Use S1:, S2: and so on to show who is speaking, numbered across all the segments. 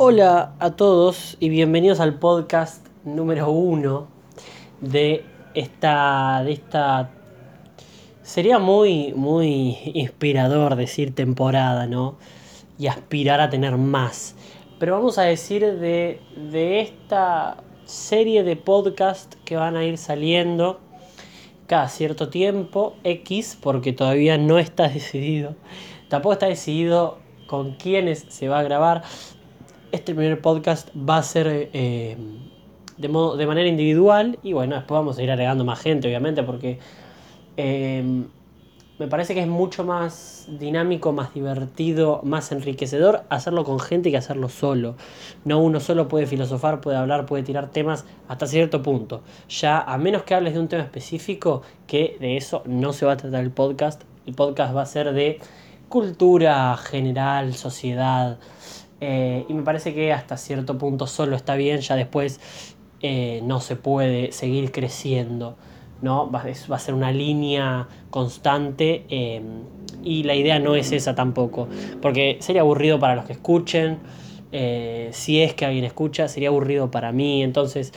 S1: Hola a todos y bienvenidos al podcast número uno de esta, de esta sería muy, muy inspirador decir temporada, ¿no? Y aspirar a tener más. Pero vamos a decir de, de esta serie de podcast que van a ir saliendo cada cierto tiempo, X, porque todavía no está decidido. Tampoco está decidido con quiénes se va a grabar. Este primer podcast va a ser eh, de, modo, de manera individual y bueno, después vamos a ir agregando más gente, obviamente, porque eh, me parece que es mucho más dinámico, más divertido, más enriquecedor hacerlo con gente que hacerlo solo. No uno solo puede filosofar, puede hablar, puede tirar temas hasta cierto punto. Ya a menos que hables de un tema específico, que de eso no se va a tratar el podcast. El podcast va a ser de cultura general, sociedad. Eh, y me parece que hasta cierto punto solo está bien, ya después eh, no se puede seguir creciendo. ¿no? Va, a ser una línea constante eh, y la idea no es esa tampoco, porque sería aburrido para los que escuchen, eh, si es que alguien escucha, sería aburrido para mí, entonces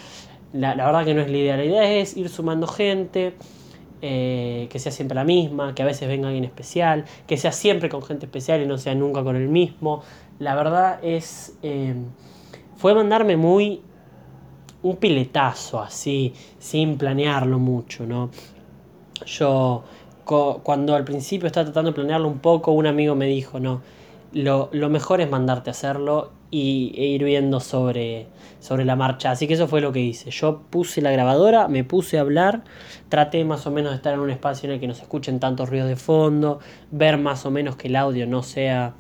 S1: la, verdad que no es la idea, la idea es ir sumando gente. Eh, que sea siempre la misma, que a veces venga alguien especial, que sea siempre con gente especial y no sea nunca con el mismo. La verdad es, fue mandarme muy un piletazo así, sin planearlo mucho, ¿no? Yo, cuando al principio estaba tratando de planearlo un poco, un amigo me dijo, no, lo, mejor es mandarte a hacerlo y, e ir viendo sobre, sobre la marcha. Así que eso fue lo que hice. Yo puse la grabadora, me puse a hablar, traté más o menos de estar en un espacio en el que no se escuchen tantos ruidos de fondo, ver más o menos que el audio no sea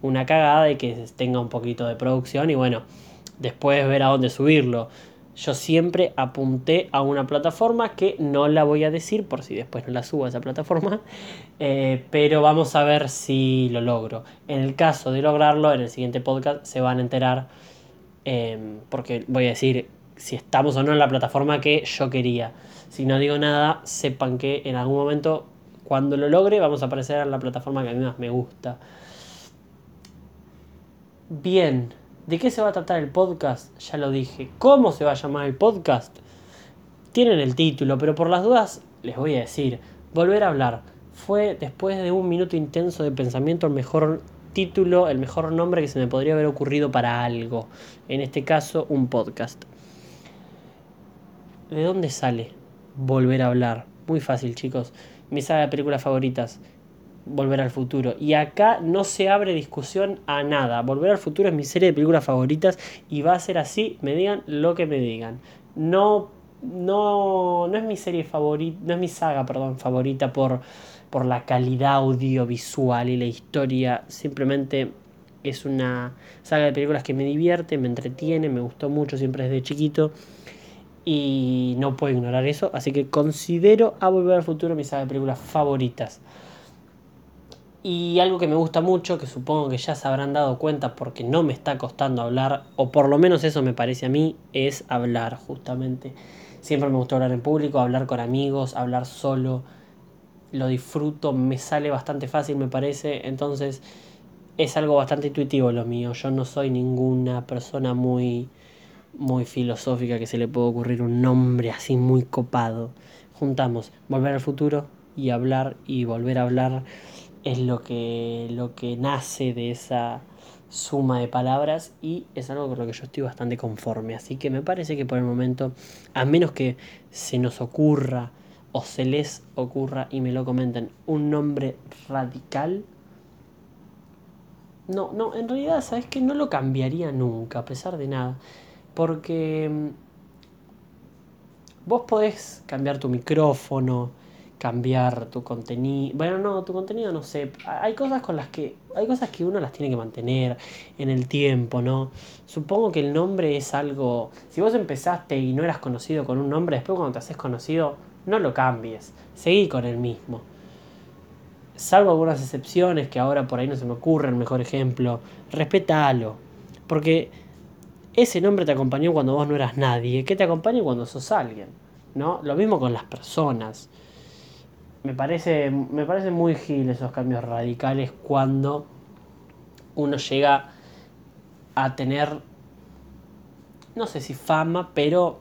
S1: una cagada y que tenga un poquito de producción y bueno, después ver a dónde subirlo yo siempre apunté a una plataforma que no la voy a decir por si después no la subo a esa plataforma, eh, pero vamos a ver si lo logro. En el caso de lograrlo, en el siguiente podcast se van a enterar, em, porque voy a decir si estamos o no en la plataforma que yo quería. Si no digo nada, sepan que en algún momento, cuando lo logre, vamos a aparecer en la plataforma que a mí más me gusta. Bien. ¿De qué se va a tratar el podcast? Ya lo dije. ¿Cómo se va a llamar el podcast? Tienen el título, pero por las dudas les voy a decir. Volver a hablar. Fue después de un minuto intenso de pensamiento el mejor título, el mejor nombre que se me podría haber ocurrido para algo. En este caso, un podcast. ¿De dónde sale? Volver a hablar. Muy fácil, chicos. Mi saga de películas favoritas. Volver al futuro. Y acá no se abre discusión a nada. Volver al futuro es mi serie de películas favoritas y va a ser así, me digan lo que me digan. No, no, no es mi serie favorita, no es mi saga, perdón, favorita por, por la calidad audiovisual y la historia. Simplemente es una saga de películas que me divierte, me entretiene, me gustó mucho siempre desde chiquito. Y no puedo ignorar eso, así que considero a Volver al Futuro mi saga de películas favoritas. Y algo que me gusta mucho, que supongo que ya se habrán dado cuenta porque no me está costando hablar, o por lo menos eso me parece a mí, es hablar justamente. Siempre me gusta hablar en público, hablar con amigos, hablar solo. Lo disfruto, me sale bastante fácil me parece, entonces es algo bastante intuitivo lo mío. Yo no soy ninguna persona muy muy filosófica que se le puede ocurrir un nombre así muy copado. Juntamos volver al futuro y hablar y volver a hablar es lo que, lo que nace de esa suma de palabras y es algo con lo que yo estoy bastante conforme. Así que me parece que por el momento, a menos que se nos ocurra o se les ocurra y me lo comenten un nombre radical, no, no, en realidad, ¿sabes que No lo cambiaría nunca, a pesar de nada. Porque mm, vos podés cambiar tu micrófono, cambiar tu contenido. Bueno, no, tu contenido no sé. Hay cosas con las que. Hay cosas que uno las tiene que mantener en el tiempo, ¿no? Supongo que el nombre es algo. Si vos empezaste y no eras conocido con un nombre, después cuando te haces conocido, no lo cambies. Seguí con el mismo. Salvo algunas excepciones que ahora por ahí no se me ocurre el mejor ejemplo. Respetalo. Porque ese nombre te acompañó cuando vos no eras nadie. Que te acompañe cuando sos alguien. ¿No? Lo mismo con las personas me parece, me parece muy gil esos cambios radicales cuando uno llega a tener, no sé si fama, pero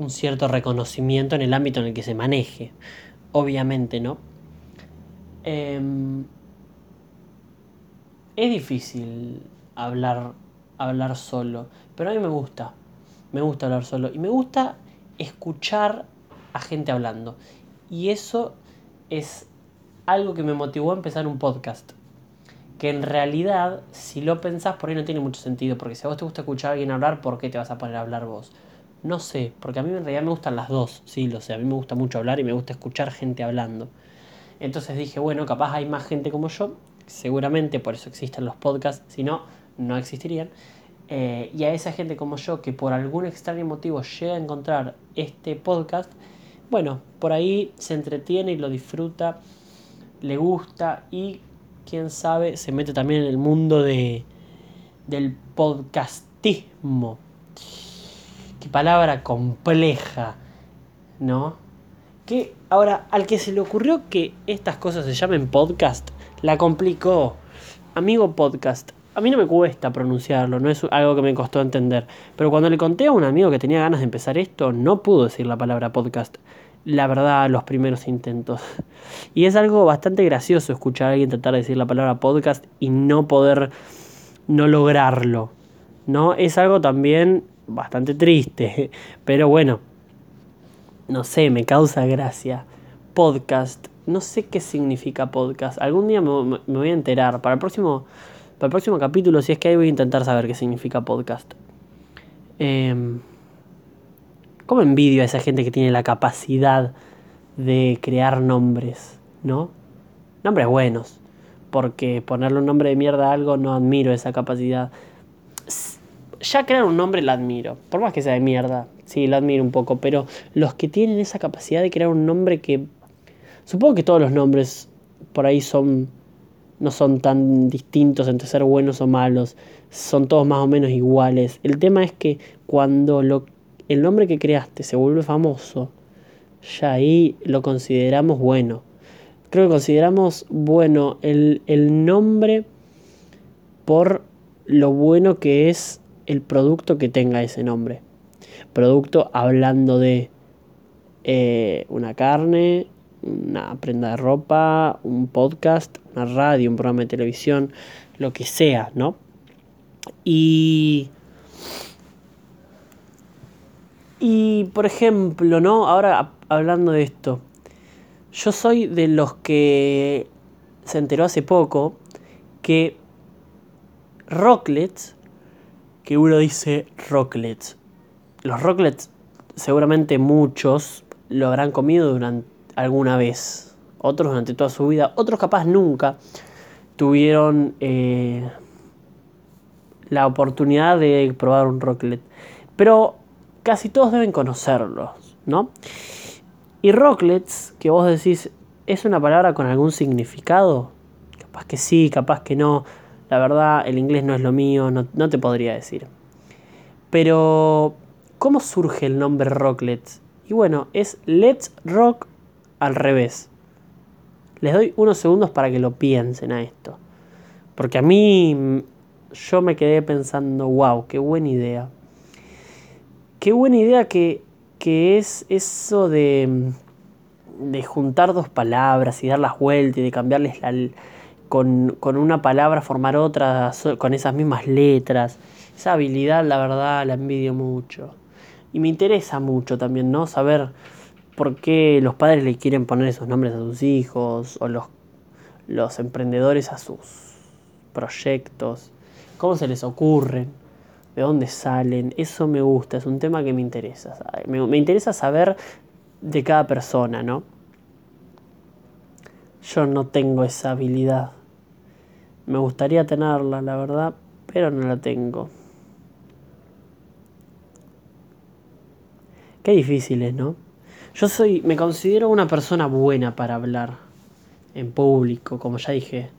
S1: un cierto reconocimiento en el ámbito en el que se maneje. Obviamente, ¿no? Em, es difícil hablar, hablar solo, pero a mí me gusta. Me gusta hablar solo. Y me gusta escuchar a gente hablando. Y eso es algo que me motivó a empezar un podcast. Que en realidad, si lo pensás, por ahí no tiene mucho sentido. Porque si a vos te gusta escuchar a alguien hablar, ¿por qué te vas a poner a hablar vos? No sé, porque a mí en realidad me gustan las dos, sí, lo sé. A mí me gusta mucho hablar y me gusta escuchar gente hablando. Entonces dije, bueno, capaz hay más gente como yo. Seguramente por eso existen los podcasts. Si no, no existirían. Eh, y a esa gente como yo que por algún extraño motivo llega a encontrar este podcast, bueno, por ahí se entretiene y lo disfruta, le gusta y quién sabe se mete también en el mundo de, del podcastismo. Qué palabra compleja, ¿no? Que ahora, al que se le ocurrió que estas cosas se llamen podcast, la complicó. Amigo podcast, a mí no me cuesta pronunciarlo, no es algo que me costó entender. Pero cuando le conté a un amigo que tenía ganas de empezar esto, no pudo decir la palabra podcast. La verdad, los primeros intentos. Y es algo bastante gracioso escuchar a alguien tratar de decir la palabra podcast y no poder no lograrlo. ¿No? Es algo también bastante triste. Pero bueno, no sé, me causa gracia. Podcast. No sé qué significa podcast. Algún día me, voy a enterar. Para el próximo para el próximo capítulo, si es que hay, voy a intentar saber qué significa podcast. Eh, ¿Cómo envidio a esa gente que tiene la capacidad de crear nombres, ¿no? Nombres buenos. Porque ponerle un nombre de mierda a algo no admiro esa capacidad. Ya crear un nombre la admiro. Por más que sea de mierda. Sí, lo admiro un poco. Pero los que tienen esa capacidad de crear un nombre que... Supongo que todos los nombres por ahí son no son tan distintos entre ser buenos o malos, son todos más o menos iguales. El tema es que cuando lo, el nombre que creaste se vuelve famoso, ya ahí lo consideramos bueno. Creo que consideramos bueno el, nombre por lo bueno que es el producto que tenga ese nombre. Producto hablando de eh, una carne, una prenda de ropa, un podcast, una radio, un programa de televisión, lo que sea, ¿no? Y... Y, por ejemplo, ¿no? Ahora hablando de esto, yo soy de los que se enteró hace poco que Rocklets, que uno dice Rocklets, los Rocklets seguramente muchos lo habrán comido durante alguna vez, otros durante toda su vida, otros capaz nunca tuvieron eh, la oportunidad de probar un rocklet. Pero casi todos deben conocerlos, ¿no? Y rocklets, que vos decís, ¿es una palabra con algún significado? Capaz que sí, capaz que no. La verdad, el inglés no es lo mío, no, te podría decir. Pero, ¿cómo surge el nombre rocklets? Y bueno, es Let's Rock al revés. Les doy unos segundos para que lo piensen a esto. Porque a mí mm, yo me quedé pensando, wow, qué buena idea. Qué buena idea que, que es eso de, mm, de juntar dos palabras y dar las vueltas y de cambiarles la, con, con una palabra formar otra con esas mismas letras. Esa habilidad, la verdad, la envidio mucho. Y me interesa mucho también, ¿no? Saber por qué los padres le quieren poner esos nombres a sus hijos o los, los emprendedores a sus proyectos, cómo se les ocurren, de dónde salen, eso me gusta, es un tema que me interesa. Me, me interesa saber de cada persona, ¿no? Yo no tengo esa habilidad. Me gustaría tenerla, la verdad, pero no la tengo. Qué difícil es, ¿no? Yo soy, me considero una persona buena para hablar en público, como ya dije.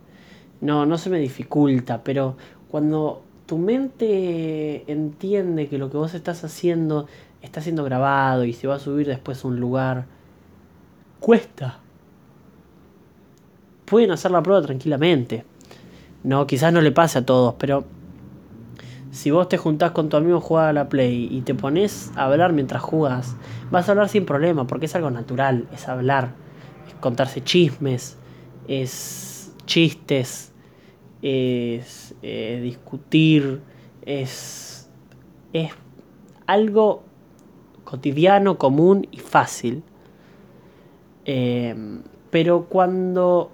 S1: No, no se me dificulta, pero cuando tu mente entiende que lo que vos estás haciendo está siendo grabado y se va a subir después a un lugar, cuesta. Pueden hacer la prueba tranquilamente. No, quizás no le pase a todos, pero Si vos te juntás con tu amigo a jugar a la Play y te pones a hablar mientras jugas, vas a hablar sin problema, porque es algo natural, es hablar, es contarse chismes, es chistes, es eh, discutir, es, es algo cotidiano, común y fácil. Eh, pero cuando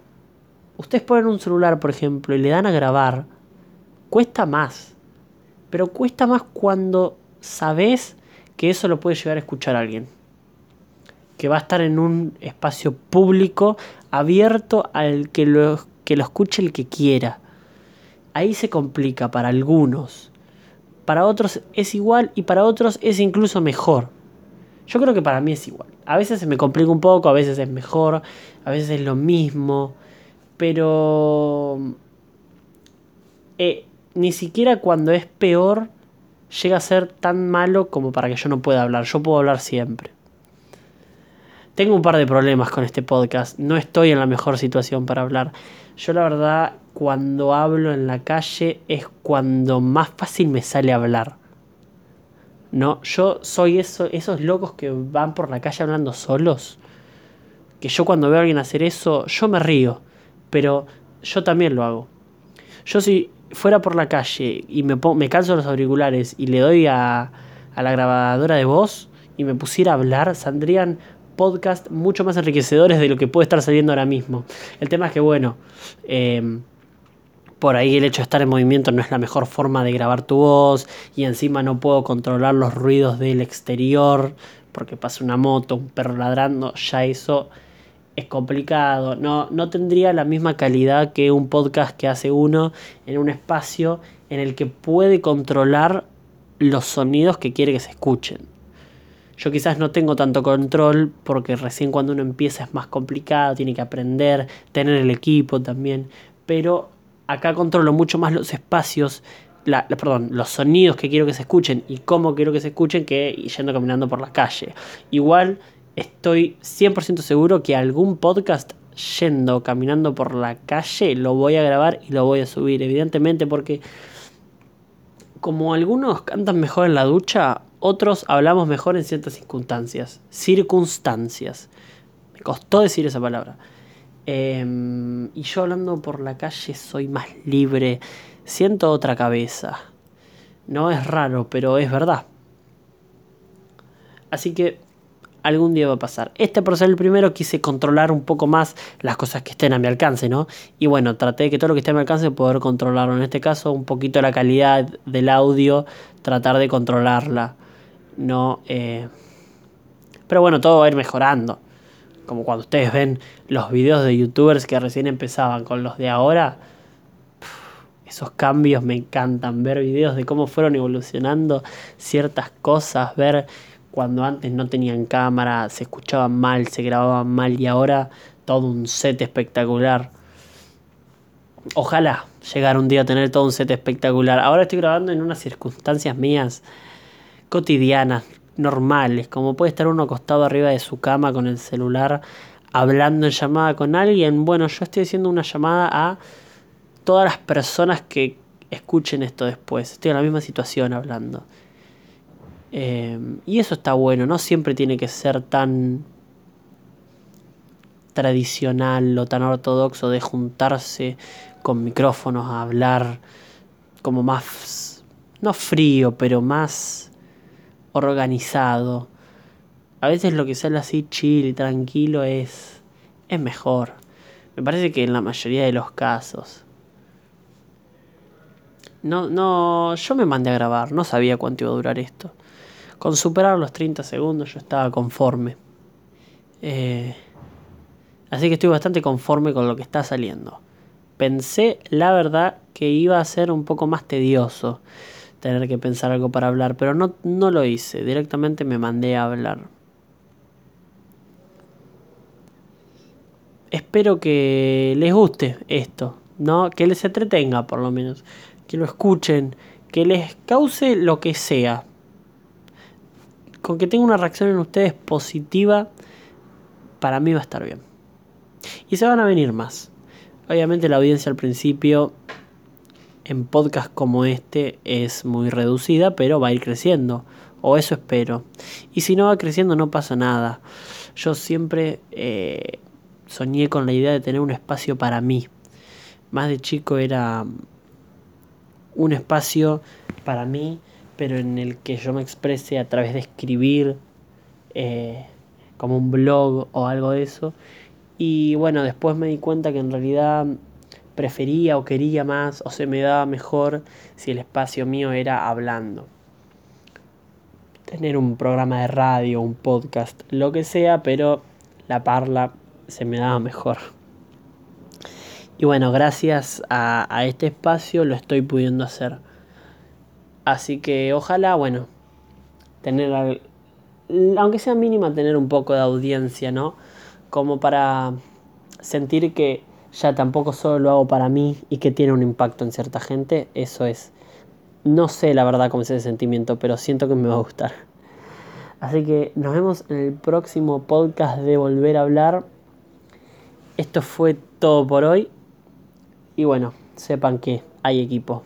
S1: ustedes ponen un celular, por ejemplo, y le dan a grabar, cuesta más. Pero cuesta más cuando sabes que eso lo puede llegar a escuchar alguien. Que va a estar en un espacio público abierto al que lo, que lo escuche el que quiera. Ahí se complica para algunos. Para otros es igual y para otros es incluso mejor. Yo creo que para mí es igual. A veces se me complica un poco, a veces es mejor, a veces es lo mismo. Pero... Eh, ni siquiera cuando es peor llega a ser tan malo como para que yo no pueda hablar. Yo puedo hablar siempre. Tengo un par de problemas con este podcast. No estoy en la mejor situación para hablar. Yo la verdad, cuando hablo en la calle es cuando más fácil me sale hablar. No, yo soy eso, esos locos que van por la calle hablando solos. Que yo cuando veo a alguien hacer eso, yo me río. Pero yo también lo hago. Yo si fuera por la calle y me, me calzo los auriculares y le doy a, a la grabadora de voz y me pusiera a hablar, saldrían podcast mucho más enriquecedores de lo que puede estar saliendo ahora mismo. El tema es que, bueno, eh, por ahí el hecho de estar en movimiento no es la mejor forma de grabar tu voz y encima no puedo controlar los ruidos del exterior porque pasa una moto, un perro ladrando, ya eso es complicado. No, no tendría la misma calidad que un podcast que hace uno en un espacio en el que puede controlar los sonidos que quiere que se escuchen. Yo quizás no tengo tanto control porque recién cuando uno empieza es más complicado, tiene que aprender, tener el equipo también, pero acá controlo mucho más los espacios, la, perdón, los sonidos que quiero que se escuchen y cómo quiero que se escuchen que yendo caminando por la calle. Igual estoy 100% seguro que algún podcast yendo caminando por la calle lo voy a grabar y lo voy a subir, evidentemente porque como algunos cantan mejor en la ducha, otros hablamos mejor en ciertas circunstancias. Circunstancias. Me costó decir esa palabra. Em, y yo hablando por la calle soy más libre. Siento otra cabeza. No es raro, pero es verdad. Así que algún día va a pasar. Este por ser el primero quise controlar un poco más las cosas que estén a mi alcance, ¿no? Y bueno, traté de que todo lo que esté a mi alcance poder controlarlo. En este caso, un poquito la calidad del audio, tratar de controlarla. No. Eh, pero bueno, todo va a ir mejorando. Como cuando ustedes ven los videos de youtubers que recién empezaban con los de ahora. Esos cambios me encantan. Ver videos de cómo fueron evolucionando ciertas cosas. Ver cuando antes no tenían cámara, se escuchaban mal, se grababan mal y ahora todo un set espectacular. Ojalá llegar un día a tener todo un set espectacular. Ahora estoy grabando en unas circunstancias mías cotidianas, normales, como puede estar uno acostado arriba de su cama con el celular hablando en llamada con alguien. Bueno, yo estoy haciendo una llamada a todas las personas que escuchen esto después. Estoy en la misma situación hablando. Eh, y eso está bueno, no siempre tiene que ser tan tradicional o tan ortodoxo de juntarse con micrófonos a hablar como más, no frío, pero más organizado. A veces lo que sale así chill y tranquilo es, es mejor. Me parece que en la mayoría de los casos. No, no, yo me mandé a grabar, no sabía cuánto iba a durar esto. Con superar los 30 segundos yo estaba conforme. Eh, así que estoy bastante conforme con lo que está saliendo. Pensé, la verdad, que iba a ser un poco más tedioso tener que pensar algo para hablar, pero no, no lo hice, directamente me mandé a hablar. Espero que les guste esto, ¿no? Que les entretenga por lo menos, que lo escuchen, que les cause lo que sea. Con que tenga una reacción en ustedes positiva, para mí va a estar bien. Y se van a venir más. Obviamente la audiencia al principio en podcast como este es muy reducida, pero va a ir creciendo. O eso espero. Y si no va creciendo no pasa nada. Yo siempre eh, soñé con la idea de tener un espacio para mí. Más de chico era un espacio para mí, pero en el que yo me exprese a través de escribir, eh, como un blog o algo de eso. Y bueno, después me di cuenta que en realidad prefería o quería más o se me daba mejor si el espacio mío era hablando. Tener un programa de radio, un podcast, lo que sea, pero la parla se me daba mejor. Y bueno, gracias a, a este espacio lo estoy pudiendo hacer. Así que ojalá, bueno, tener, aunque sea mínima, tener un poco de audiencia, ¿no? Como para sentir que ya tampoco solo lo hago para mí y que tiene un impacto en cierta gente, eso es. No sé la verdad cómo es ese sentimiento, pero siento que me va a gustar. Así que nos vemos en el próximo podcast de Volver a hablar. Esto fue todo por hoy. Y bueno, sepan que hay equipo.